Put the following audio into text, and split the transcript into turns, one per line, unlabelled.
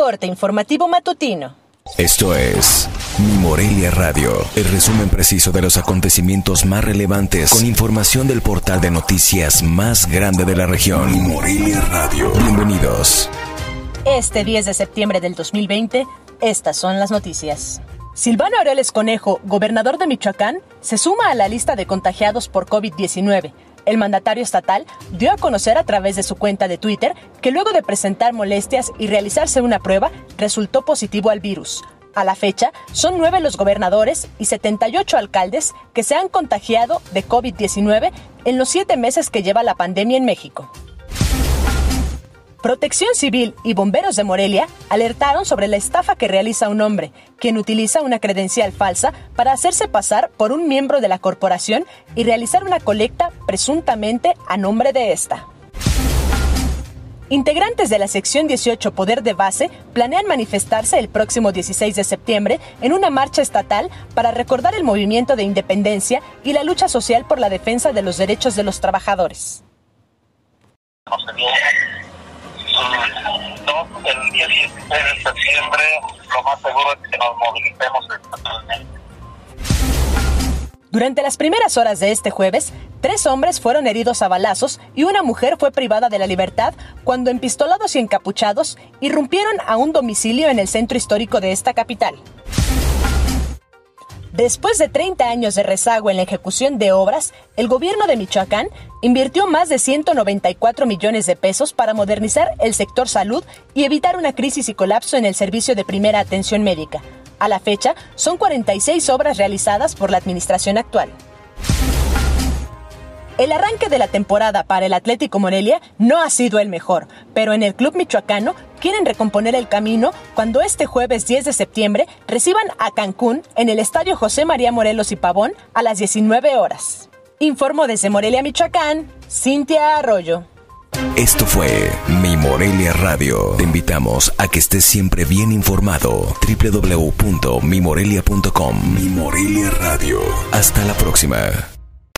corte informativo matutino.
Esto es Mi Morelia Radio, el resumen preciso de los acontecimientos más relevantes con información del portal de noticias más grande de la región. Mi Morelia Radio. Bienvenidos.
Este 10 de septiembre del 2020, estas son las noticias. Silvano Aureles Conejo, gobernador de Michoacán, se suma a la lista de contagiados por COVID-19 el mandatario estatal dio a conocer a través de su cuenta de Twitter que luego de presentar molestias y realizarse una prueba, resultó positivo al virus. A la fecha, son nueve los gobernadores y 78 alcaldes que se han contagiado de COVID-19 en los siete meses que lleva la pandemia en México. Protección Civil y bomberos de Morelia alertaron sobre la estafa que realiza un hombre, quien utiliza una credencial falsa para hacerse pasar por un miembro de la corporación y realizar una colecta presuntamente a nombre de esta. Integrantes de la sección 18 Poder de Base planean manifestarse el próximo 16 de septiembre en una marcha estatal para recordar el movimiento de independencia y la lucha social por la defensa de los derechos de los trabajadores
el día 16 de septiembre lo más seguro es que nos movilicemos.
Durante las primeras horas de este jueves, tres hombres fueron heridos a balazos y una mujer fue privada de la libertad cuando empistolados y encapuchados irrumpieron a un domicilio en el centro histórico de esta capital. Después de 30 años de rezago en la ejecución de obras, el gobierno de Michoacán invirtió más de 194 millones de pesos para modernizar el sector salud y evitar una crisis y colapso en el servicio de primera atención médica. A la fecha, son 46 obras realizadas por la administración actual. El arranque de la temporada para el Atlético Morelia no ha sido el mejor, pero en el club michoacano quieren recomponer el camino cuando este jueves 10 de septiembre reciban a Cancún en el Estadio José María Morelos y Pavón a las 19 horas. Informo desde Morelia, Michoacán, Cintia Arroyo.
Esto fue Mi Morelia Radio. Te invitamos a que estés siempre bien informado. www.mimorelia.com Mi Morelia Radio. Hasta la próxima.